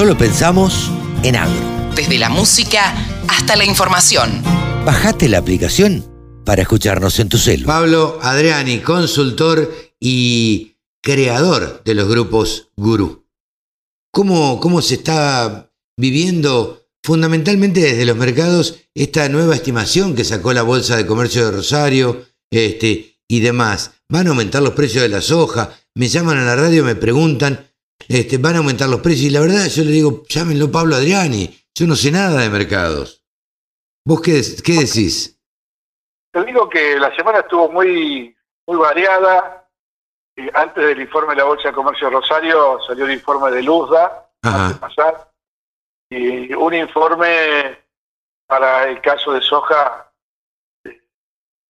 solo pensamos en agro. Desde la música hasta la información. Bajate la aplicación para escucharnos en tu celu. Pablo Adriani, consultor y creador de los grupos Gurú. ¿Cómo, cómo se está viviendo fundamentalmente desde los mercados esta nueva estimación que sacó la Bolsa de Comercio de Rosario este, y demás? ¿Van a aumentar los precios de la soja? Me llaman a la radio, me preguntan, este, van a aumentar los precios. Y la verdad, yo le digo, llámenlo Pablo Adriani, yo no sé nada de mercados. ¿Vos qué, qué decís? Te digo que la semana estuvo muy, muy variada. antes del informe de la Bolsa de Comercio de Rosario salió el informe de Luzda, antes de pasar, y un informe para el caso de soja eh,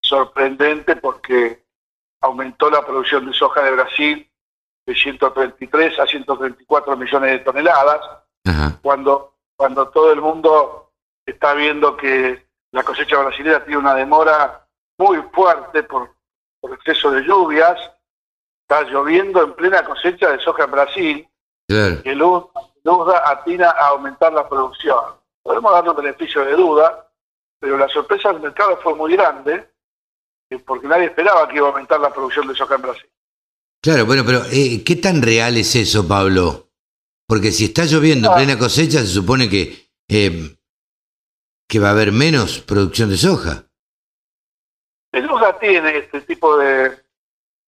sorprendente porque aumentó la producción de soja de Brasil de 133 a 134 millones de toneladas, cuando cuando todo el mundo está viendo que la cosecha brasileña tiene una demora muy fuerte por, por exceso de lluvias, está lloviendo en plena cosecha de soja en Brasil, que luz, duda atina a aumentar la producción. Podemos darle un beneficio de duda, pero la sorpresa del mercado fue muy grande, eh, porque nadie esperaba que iba a aumentar la producción de soja en Brasil. Claro, bueno, pero eh, ¿qué tan real es eso, Pablo? Porque si está lloviendo en plena cosecha, se supone que, eh, que va a haber menos producción de soja. El soja tiene este tipo de,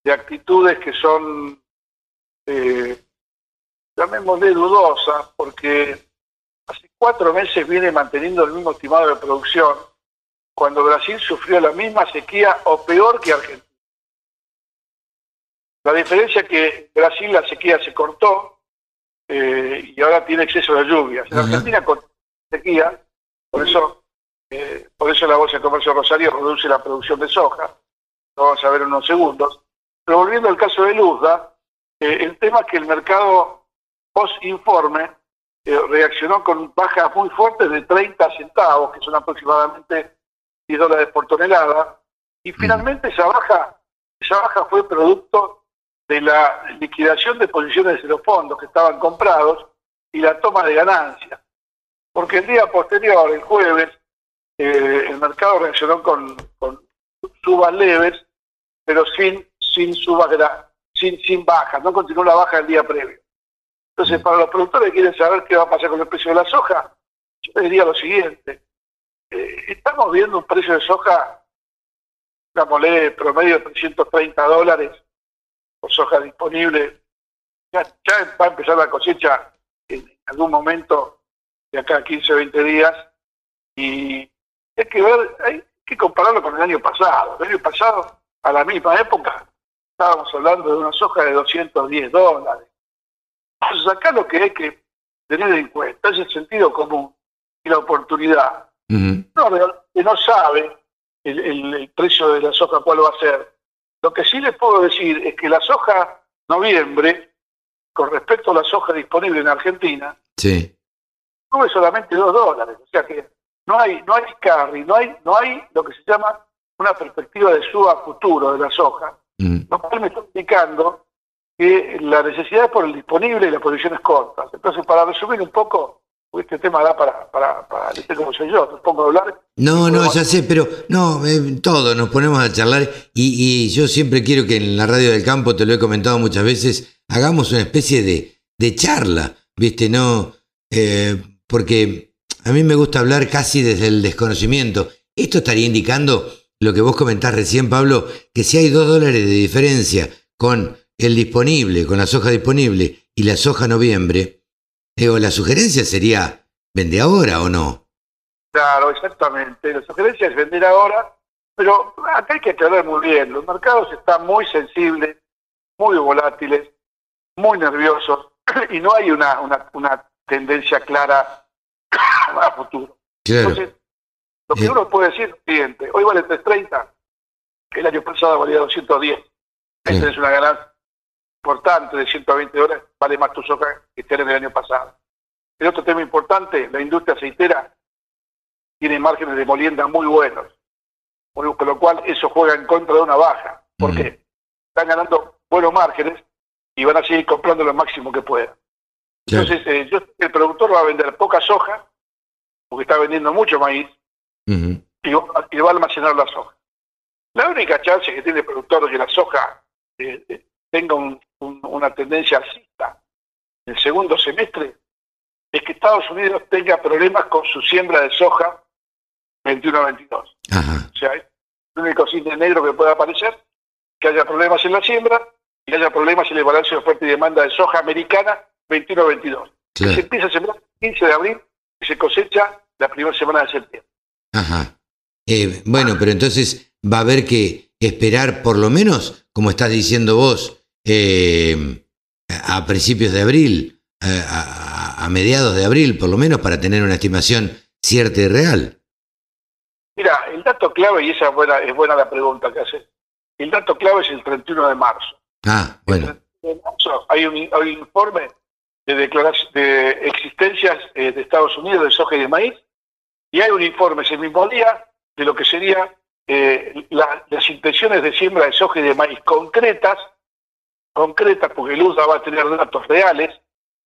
actitudes que son, eh, llamémosle dudosas, porque hace cuatro meses viene manteniendo el mismo estimado de producción, cuando Brasil sufrió la misma sequía o peor que Argentina. La diferencia es que Brasil la sequía se cortó, eh, y ahora tiene exceso de lluvias. En Argentina con sequía, por eso, eh, por eso la Bolsa de Comercio Rosario reduce la producción de soja. Lo vamos a ver en unos segundos. Pero volviendo al caso de Luzda, eh, el tema es que el mercado post-informe reaccionó con bajas muy fuertes de 30 centavos, que son aproximadamente 10 dólares por tonelada, y finalmente esa baja, esa baja fue producto de la liquidación de posiciones de los fondos que estaban comprados y la toma de ganancias. Porque el día posterior, el jueves, eh, el mercado reaccionó con, subas leves, pero sin, sin subas sin, sin bajas, no continuó la baja el día previo. Entonces, para los productores que quieren saber qué va a pasar con el precio de la soja, yo les diría lo siguiente. Eh, estamos viendo un precio de soja, digámosle, promedio de 330 dólares por soja disponible. Ya, va a empezar la cosecha en algún momento de acá a 15 o 20 días y hay que ver, hay que compararlo con el año pasado. El año pasado, a la misma época, estábamos hablando de una soja de 210 dólares. Entonces acá lo que hay que tener en cuenta es el sentido común y la oportunidad. no, que no sabe el, el, precio de la soja cuál va a ser, lo que sí les puedo decir es que la soja noviembre, con respecto a la soja disponible en Argentina, sí. sube solamente 2 dólares. O sea que no hay, no hay carry, no hay, no hay lo que se llama una perspectiva de suba futuro de la soja. Mm. Lo cual me está indicando que la necesidad es por el disponible y las posiciones cortas. Entonces, para resumir un poco, este tema da para, para, para soy yo, pongo a hablar. No, no, ya sé, pero no, eh, todo, nos ponemos a charlar y, y, yo siempre quiero que en la radio del campo, te lo he comentado muchas veces, hagamos una especie de, de charla, ¿viste? No, eh, porque a mí me gusta hablar casi desde el desconocimiento. Esto estaría indicando lo que vos comentás recién, Pablo, que si hay dos dólares de diferencia con el disponible, con la soja disponible y la soja noviembre, Digo, la sugerencia sería, ¿vende ahora o no? Claro, exactamente. La sugerencia es vender ahora, pero acá hay que aclarar muy bien. Los mercados están muy sensibles, muy volátiles, muy nerviosos, y no hay una, una, tendencia clara a futuro. Entonces, lo que uno puede decir es lo siguiente, hoy vale 330, el año pasado valía 210. Esa es una ganancia importante de 120 dólares, vale más tu soja que en el año pasado. El otro tema importante, la industria aceitera tiene márgenes de molienda muy buenos, con lo cual eso juega en contra de una baja. ¿Por qué? Están ganando buenos márgenes y van a seguir comprando lo máximo que puedan. Entonces, eh, yo el productor va a vender poca soja, porque está vendiendo mucho maíz, Ujú. y va, y va a almacenar la soja. La única chance que tiene el productor de que la soja eh, eh, tenga un- un- una tendencia alcista en el segundo semestre es que Estados Unidos tenga problemas con su siembra de soja 21-22. Ajá. O sea, es el único cisne negro que pueda aparecer, que haya problemas en la siembra y haya problemas en el balance de oferta y demanda de soja americana 21-22. Se empieza a sembrar el 15 de abril y se cosecha la primera semana de septiembre. Ajá. Eh, bueno, pero entonces va a haber que esperar por lo menos, como estás diciendo vos, eh, a principios de abril, eh, a, a- a mediados de abril por lo menos, para tener una estimación cierta y real. Mira, el dato clave, y esa es buena, es buena la pregunta que hace, el dato clave es el 31 de marzo. Ah, bueno, El 31 de marzo hay un, hay un informe de, declaración, de existencias eh, de Estados Unidos de soja y de maíz, y hay un informe ese mismo día de lo que sería eh, la- las intenciones de siembra de soja y de maíz concretas, concretas, porque el USDA va a tener datos reales,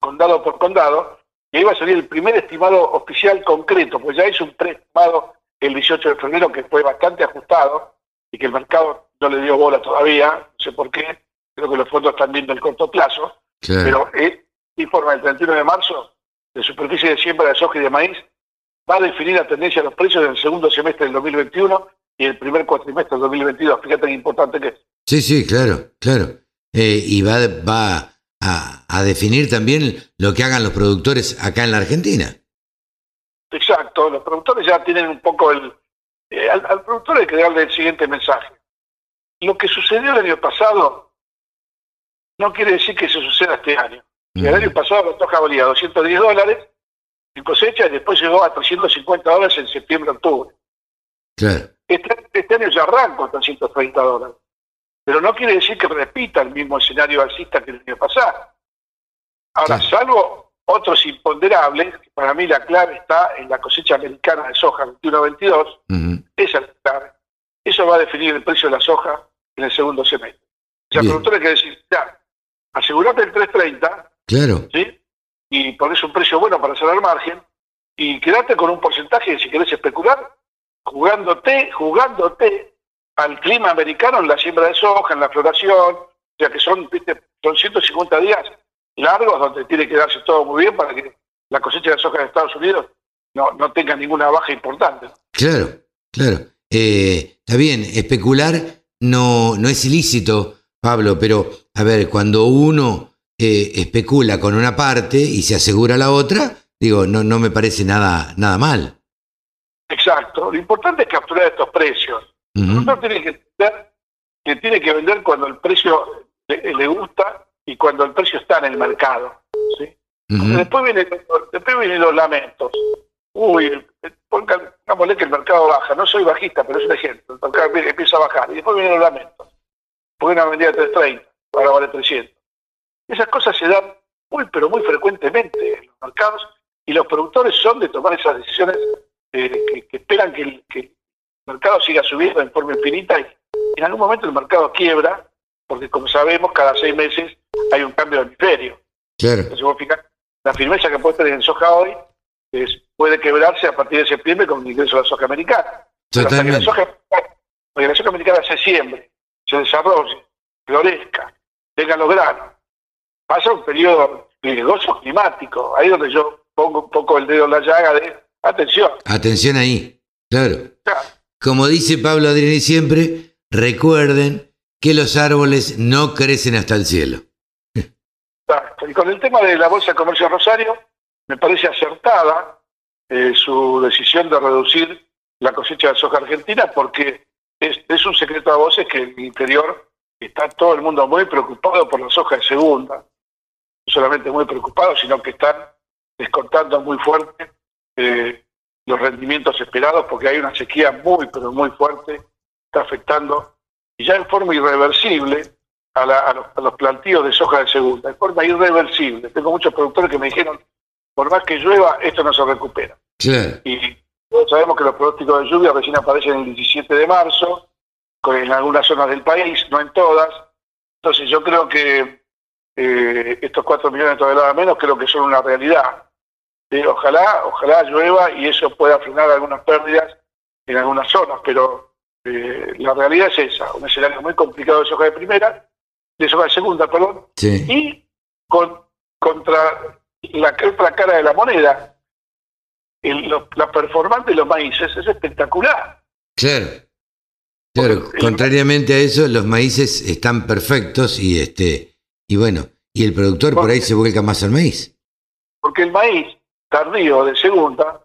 condado por condado, y ahí va a salir el primer estimado oficial concreto, pues ya es un preestimado el 18 de febrero que fue bastante ajustado y que el mercado no le dio bola todavía, no sé por qué, creo que los fondos están viendo el corto plazo, pero el informe del 31 de marzo de superficie de siembra de soja y de maíz va a definir la tendencia de los precios en el segundo semestre del 2021 y el primer cuatrimestre del 2022. Fíjate qué importante que es. Sí, sí, claro, claro. Eh, y va, va a, a definir también lo que hagan los productores acá en la Argentina. Exacto, los productores ya tienen un poco el... eh, al, al productor hay que darle el siguiente mensaje. Lo que sucedió el año pasado no quiere decir que se suceda este año. El año pasado la soja valía 210 dólares en cosecha y después llegó a 350 dólares en septiembre-octubre. Claro, Este, este año ya arranca con 330 dólares. Pero no quiere decir que repita el mismo escenario alcista que el año pasado. Ahora, Claro. salvo otros imponderables, para mí la clave está en la cosecha americana de soja 21-22, ujú, esa es la clave. Eso va a definir el precio de la soja en el segundo semestre. O sea, el productor hay que decir, ya, asegurate el 330, claro, ¿sí? Y pones un precio bueno para cerrar margen y quedate con un porcentaje, si querés especular, jugándote, jugándote al clima americano en la siembra de soja, en la floración, o sea que son, ¿viste? son 150 días largos donde tiene que darse todo muy bien para que la cosecha de soja de Estados Unidos no, no tenga ninguna baja importante. claro, claro. Eh, está bien, especular no, no es ilícito, Pablo, pero a ver, cuando uno eh, especula con una parte y se asegura la otra, digo, no, no me parece nada, nada mal. Exacto. Lo importante es capturar estos precios. El Ujú, productor tiene que entender que tiene que vender cuando el precio le, le gusta y cuando el precio está en el mercado. ¿sí? Después, vienen, después vienen los lamentos. Uy, pongan- pongámosle que el mercado baja. No soy bajista, pero es un ejemplo. El mercado empieza- a bajar. Y después vienen los lamentos. Porque una vendía a 330, ahora vale 300. Esas cosas se dan muy, pero muy frecuentemente en los mercados y los productores son de tomar esas decisiones eh, que, que esperan que el, que mercado siga subiendo en forma infinita y en algún momento el mercado quiebra, porque como sabemos, cada seis meses hay un cambio de hemisferio. claro, Entonces, vos fijás, la firmeza que puede tener en soja hoy es- puede quebrarse a partir de septiembre con el ingreso de la soja americana. Pero hasta que la soja, la americana se siembre, se desarrolle, florezca, tenga los granos, pasa un periodo riesgoso climático. Ahí es donde yo pongo un poco el dedo en la llaga de atención. Atención ahí, claro. Claro, Como dice Pablo Adriani siempre, recuerden que los árboles no crecen hasta el cielo. Y con el tema de la Bolsa de Comercio Rosario, me parece acertada eh, su decisión de reducir la cosecha de soja argentina porque es, es un secreto a voces que en el interior está todo el mundo muy preocupado por la soja de segunda. No solamente muy preocupado, sino que están descontando muy fuerte eh, los rendimientos esperados porque hay una sequía muy, pero muy fuerte, está afectando y ya en forma irreversible a, la- a los, a los plantíos de soja de segunda, de forma irreversible. Tengo muchos productores que me dijeron, por más que llueva, esto no se recupera. Y todos sabemos que los pronósticos de lluvia recién aparecen el 17 de marzo, en algunas zonas del país, no en todas. Entonces yo creo que eh, estos 4 millones de toneladas menos creo que son una realidad. Ojalá, ojalá llueva y eso pueda frenar algunas pérdidas en algunas zonas, pero eh, la realidad es esa, un escenario muy complicado de soja de primera, de soja de segunda, perdón, y con, contra la otra cara de la moneda, la performance de los maíces es espectacular. Claro. Claro, contrariamente a eso, los maíces están perfectos y este y bueno, y el productor por ahí se vuelca más al maíz. Porque el maíz tardío de segunda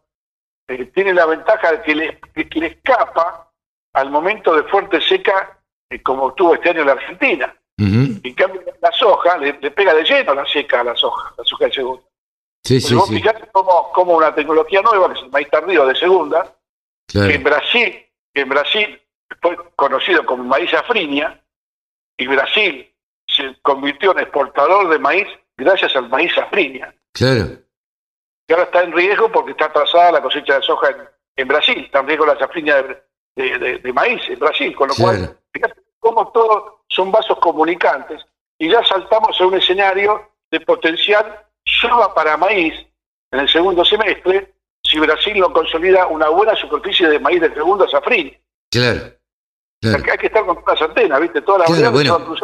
eh, tiene la ventaja de que le, escapa al momento de fuerte seca eh, como tuvo este año la Argentina. En cambio, la soja le, pega de lleno la seca a la soja, la soja de segunda. Sí, sí, vos fijate como, una tecnología nueva, que es el maíz tardío de segunda, que en Brasil, que en Brasil fue conocido como maíz afrinia, y Brasil se convirtió en exportador de maíz gracias al maíz afrinia. Claro. Que ahora está en riesgo porque está atrasada la cosecha de soja en, Brasil, está en riesgo la safrinia de, maíz en Brasil, con lo cual, fíjate cómo todos son vasos comunicantes, y ya saltamos a un escenario de potencial soja para maíz en el segundo semestre, si Brasil no consolida una buena superficie de maíz de segunda safrina. Claro. Hay que estar con todas las antenas, ¿viste? Todas las claro, bueno,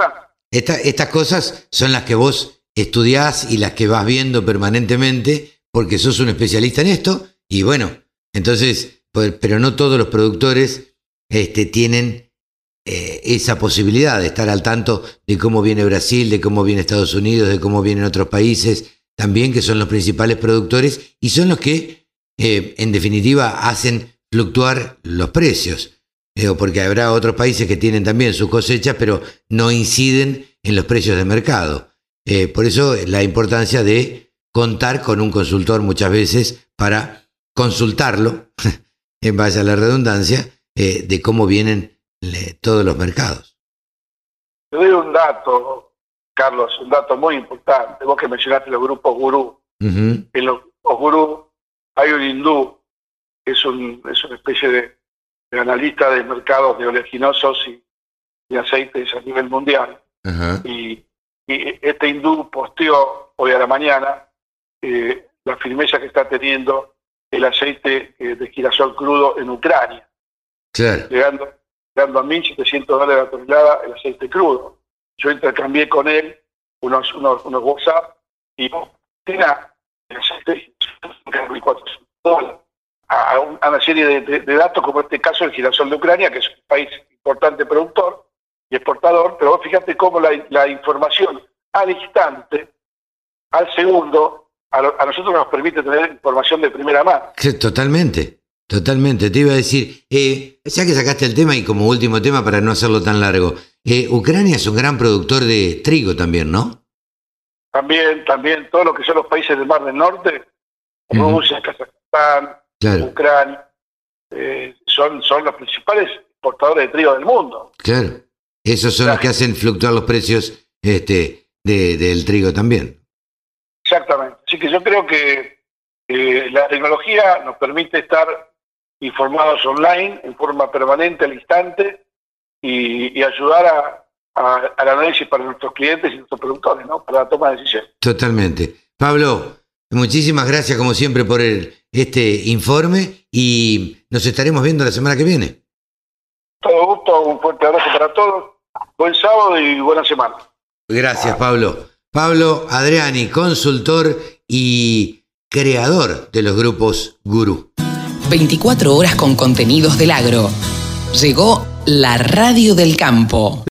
estas cosas son las que vos estudiás y las que vas viendo permanentemente porque sos un especialista en esto y bueno, entonces, pues, pero no todos los productores este, tienen eh, esa posibilidad de estar al tanto de cómo viene Brasil, de cómo viene Estados Unidos, de cómo vienen otros países también, que son los principales productores y son los que, eh, en definitiva, hacen fluctuar los precios porque habrá otros países que tienen también sus cosechas, pero no inciden en los precios de mercado. Eh, por eso la importancia de contar con un consultor muchas veces para consultarlo, en base a la redundancia, eh, de cómo vienen todos los mercados. Te doy un dato, Carlos, un dato muy importante. Vos que mencionaste los grupos gurú. En los grupos gurú hay un hindú, que es, un, es una especie de de analista de mercados de oleaginosos y, aceites a nivel mundial. Y, este hindú posteó hoy a la mañana eh, la firmeza que está teniendo el aceite eh, de girasol crudo en Ucrania, llegando, llegando a 1.700 dólares la tonelada el aceite crudo. Yo intercambié con él unos, unos, unos WhatsApp y tiene el aceite de 1.400 dólares a, una serie de, datos, como este caso el girasol de Ucrania, que es un país importante productor y exportador, pero vos fíjate cómo la, información al instante, al segundo, a, nosotros nos permite tener información de primera mano. totalmente, totalmente. Te iba a decir, eh, ya que sacaste el tema y como último tema para no hacerlo tan largo, eh, Ucrania es un gran productor de trigo también, ¿no? También, también, todo lo que son los países del Mar del Norte, Rusia, Kazajstán, Ucrania, eh, son, son los principales exportadores de trigo del mundo. Claro, esos son los que hacen fluctuar los precios este, del trigo también. Exactamente, así que yo creo que la tecnología nos permite estar informados online en forma permanente al instante y, ayudar a, al análisis para nuestros clientes y nuestros productores, ¿no? Para la toma de decisiones. Totalmente. Pablo, muchísimas gracias como siempre por el, este informe y nos estaremos viendo la semana que viene. Todo gusto, un fuerte abrazo para todos. Buen sábado y buena semana. Gracias, Pablo. Pablo Adriani, consultor y creador de los grupos Gurú. 24 horas con contenidos del agro. Llegó la radio del campo.